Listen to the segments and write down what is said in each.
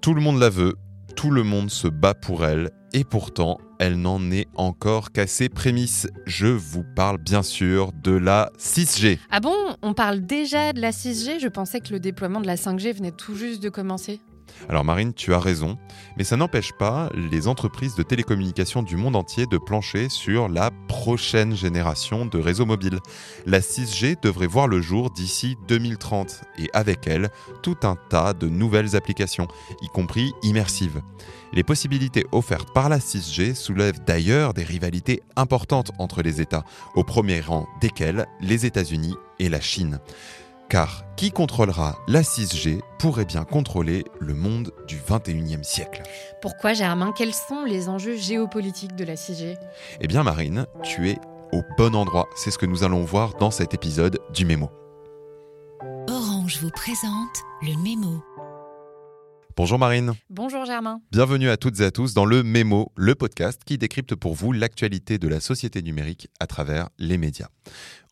Tout le monde la veut, tout le monde se bat pour elle, et pourtant, elle n'en est encore qu'à ses prémices. Je vous parle bien sûr de la 6G. Ah bon? On parle déjà de la 6G Je pensais que le déploiement de la 5G venait tout juste de commencer. Alors Marine, tu as raison, mais ça n'empêche pas les entreprises de télécommunications du monde entier de plancher sur la prochaine génération de réseaux mobiles. La 6G devrait voir le jour d'ici 2030 et avec elle tout un tas de nouvelles applications, y compris immersives. Les possibilités offertes par la 6G soulèvent d'ailleurs des rivalités importantes entre les États, au premier rang desquels les États-Unis et la Chine. Car qui contrôlera la 6G pourrait bien contrôler le monde du 21e siècle. Pourquoi Germain? Quels sont les enjeux géopolitiques de la 6G Eh bien Marine, tu es au bon endroit. C'est ce que nous allons voir dans cet épisode du Mémo. Orange vous présente le Mémo. Bonjour Marine. Bonjour Germain. Bienvenue à toutes et à tous dans le Mémo, le podcast qui décrypte pour vous l'actualité de la société numérique à travers les médias.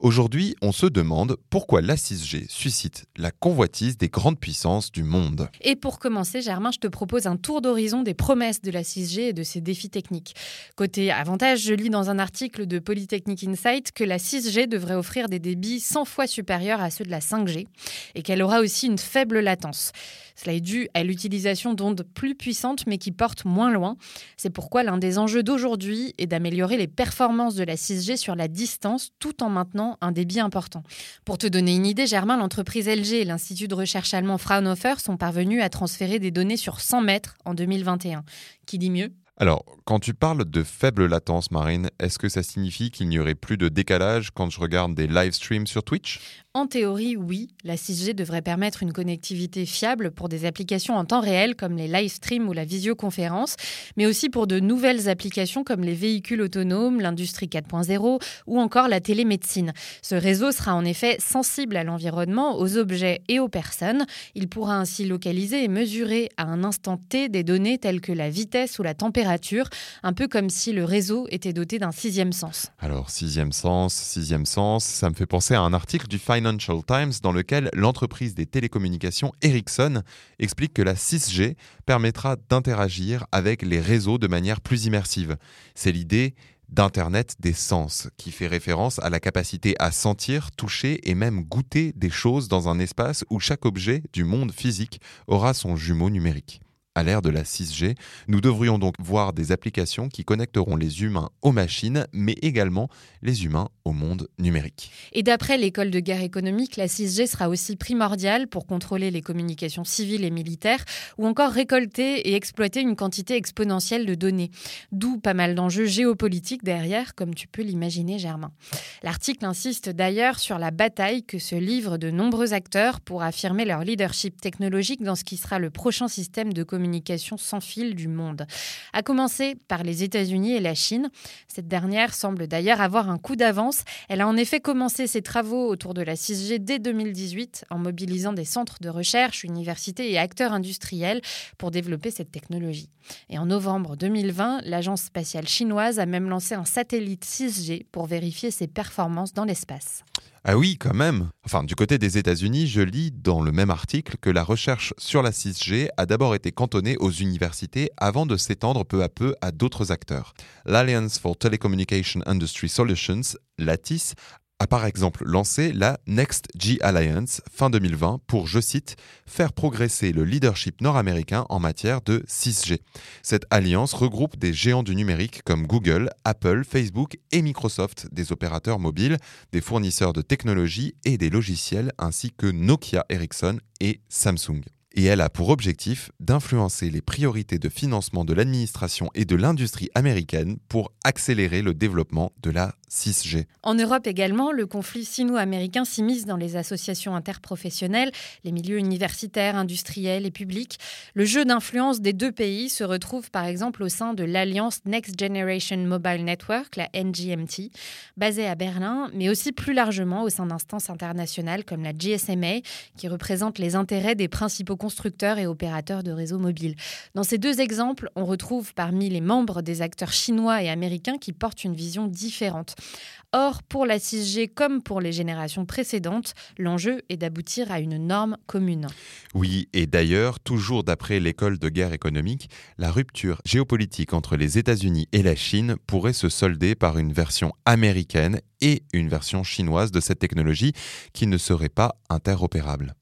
Aujourd'hui, on se demande pourquoi la 6G suscite la convoitise des grandes puissances du monde. Et pour commencer, Germain, je te propose un tour d'horizon des promesses de la 6G et de ses défis techniques. Côté avantage, je lis dans un article de Polytechnic Insight que la 6G devrait offrir des débits 100 fois supérieurs à ceux de la 5G et qu'elle aura aussi une faible latence. Cela est dû à l'utilisation d'ondes plus puissantes mais qui portent moins loin. C'est pourquoi l'un des enjeux d'aujourd'hui est d'améliorer les performances de la 6G sur la distance tout en maintenant un débit important. Pour te donner une idée, Germain, l'entreprise LG et l'Institut de recherche allemand Fraunhofer sont parvenus à transférer des données sur 100 mètres en 2021. Qui dit mieux? Alors, quand tu parles de faible latence marine, est-ce que ça signifie qu'il n'y aurait plus de décalage quand je regarde des live streams sur Twitch? En théorie, oui. La 6G devrait permettre une connectivité fiable pour des applications en temps réel comme les live streams ou la visioconférence, mais aussi pour de nouvelles applications comme les véhicules autonomes, l'industrie 4.0 ou encore la télémédecine. Ce réseau sera en effet sensible à l'environnement, aux objets et aux personnes. Il pourra ainsi localiser et mesurer à un instant T des données telles que la vitesse ou la température un peu comme si le réseau était doté d'un sixième sens. Alors, sixième sens, sixième sens, ça me fait penser à un article du Financial Times dans lequel l'entreprise des télécommunications Ericsson explique que la 6G permettra d'interagir avec les réseaux de manière plus immersive. C'est l'idée d'Internet des sens, qui fait référence à la capacité à sentir, toucher et même goûter des choses dans un espace où chaque objet du monde physique aura son jumeau numérique. À l'ère de la 6G, nous devrions donc voir des applications qui connecteront les humains aux machines, mais également les humains au monde numérique. Et d'après l'école de guerre économique, la 6G sera aussi primordiale pour contrôler les communications civiles et militaires, ou encore récolter et exploiter une quantité exponentielle de données. D'où pas mal d'enjeux géopolitiques derrière, comme tu peux l'imaginer, Germain. L'article insiste d'ailleurs sur la bataille que se livrent de nombreux acteurs pour affirmer leur leadership technologique dans ce qui sera le prochain système de communication communication sans fil du monde. À commencer par les États-Unis et la Chine. Cette dernière semble d'ailleurs avoir un coup d'avance. Elle a en effet commencé ses travaux autour de la 6G dès 2018 en mobilisant des centres de recherche, universités et acteurs industriels pour développer cette technologie. Et en novembre 2020, l'agence spatiale chinoise a même lancé un satellite 6G pour vérifier ses performances dans l'espace. Ah oui, quand même. Enfin, du côté des États-Unis, je lis dans le même article que la recherche sur la 6G a d'abord été cantonnée aux universités avant de s'étendre peu à peu à d'autres acteurs. L'Alliance for Telecommunication Industry Solutions, l'ATIS, a par exemple lancé la Next G Alliance fin 2020 pour, je cite, faire progresser le leadership nord-américain en matière de 6G. Cette alliance regroupe des géants du numérique comme Google, Apple, Facebook et Microsoft, des opérateurs mobiles, des fournisseurs de technologies et des logiciels ainsi que Nokia, Ericsson et Samsung et elle a pour objectif d'influencer les priorités de financement de l'administration et de l'industrie américaine pour accélérer le développement de la 6G. En Europe également, le conflit sino-américain s'immisce dans les associations interprofessionnelles, les milieux universitaires, industriels et publics. Le jeu d'influence des deux pays se retrouve par exemple au sein de l'alliance Next Generation Mobile Network, la NGMT, basée à Berlin, mais aussi plus largement au sein d'instances internationales comme la GSMA, qui représente les intérêts des principaux constructeurs et opérateurs de réseaux mobiles. Dans ces deux exemples, on retrouve parmi les membres des acteurs chinois et américains qui portent une vision différente. Or, pour la 6G comme pour les générations précédentes, l'enjeu est d'aboutir à une norme commune. Oui, et d'ailleurs, toujours d'après l'école de guerre économique, la rupture géopolitique entre les États-Unis et la Chine pourrait se solder par une version américaine et une version chinoise de cette technologie qui ne serait pas interopérable.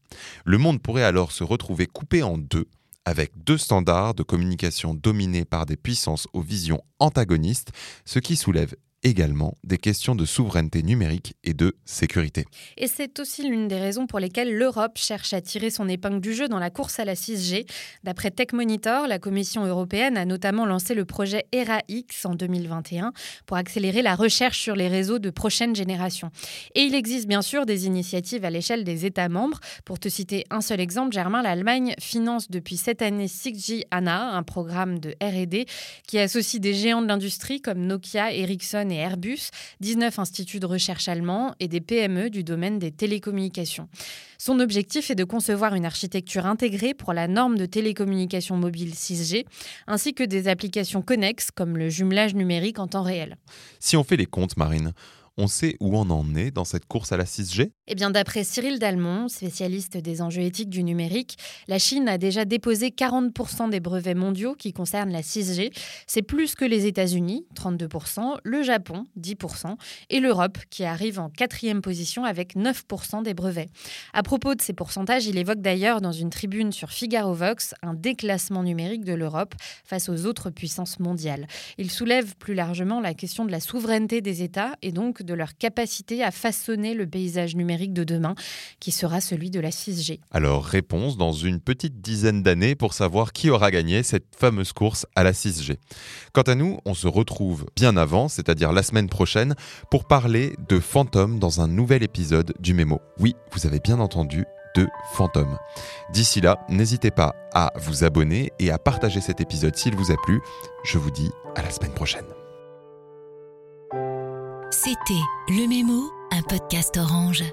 Le monde pourrait alors se retrouver coupé en deux avec deux standards de communication dominés par des puissances aux visions antagonistes, ce qui soulève également des questions de souveraineté numérique et de sécurité. Et c'est aussi l'une des raisons pour lesquelles l'Europe cherche à tirer son épingle du jeu dans la course à la 6G. D'après Tech Monitor, la Commission européenne a notamment lancé le projet ERA-X en 2021 pour accélérer la recherche sur les réseaux de prochaine génération. Et il existe bien sûr des initiatives à l'échelle des États membres. Pour te citer un seul exemple, Germain, l'Allemagne finance depuis cette année 6G ANA, un programme de R&D qui associe des géants de l'industrie comme Nokia, Ericsson et Airbus, 19 instituts de recherche allemands et des PME du domaine des télécommunications. Son objectif est de concevoir une architecture intégrée pour la norme de télécommunications mobiles 6G, ainsi que des applications connexes comme le jumelage numérique en temps réel. Si on fait les comptes, Marine, on sait où on en est dans cette course à la 6G Eh bien, d'après Cyril Dalmont, spécialiste des enjeux éthiques du numérique, la Chine a déjà déposé 40% des brevets mondiaux qui concernent la 6G. C'est plus que les États-Unis, 32%, le Japon, 10%, et l'Europe, qui arrive en quatrième position avec 9% des brevets. À propos de ces pourcentages, il évoque d'ailleurs dans une tribune sur Figaro Vox un déclassement numérique de l'Europe face aux autres puissances mondiales. Il soulève plus largement la question de la souveraineté des États et donc de leur capacité à façonner le paysage numérique de demain, qui sera celui de la 6G. Alors, réponse dans une petite dizaine d'années pour savoir qui aura gagné cette fameuse course à la 6G. Quant à nous, on se retrouve bien avant, c'est-à-dire la semaine prochaine, pour parler de fantômes dans un nouvel épisode du Mémo. Oui, vous avez bien entendu, de fantômes. D'ici là, n'hésitez pas à vous abonner et à partager cet épisode s'il vous a plu. Je vous dis à la semaine prochaine. C'était Le Mémo, un podcast orange.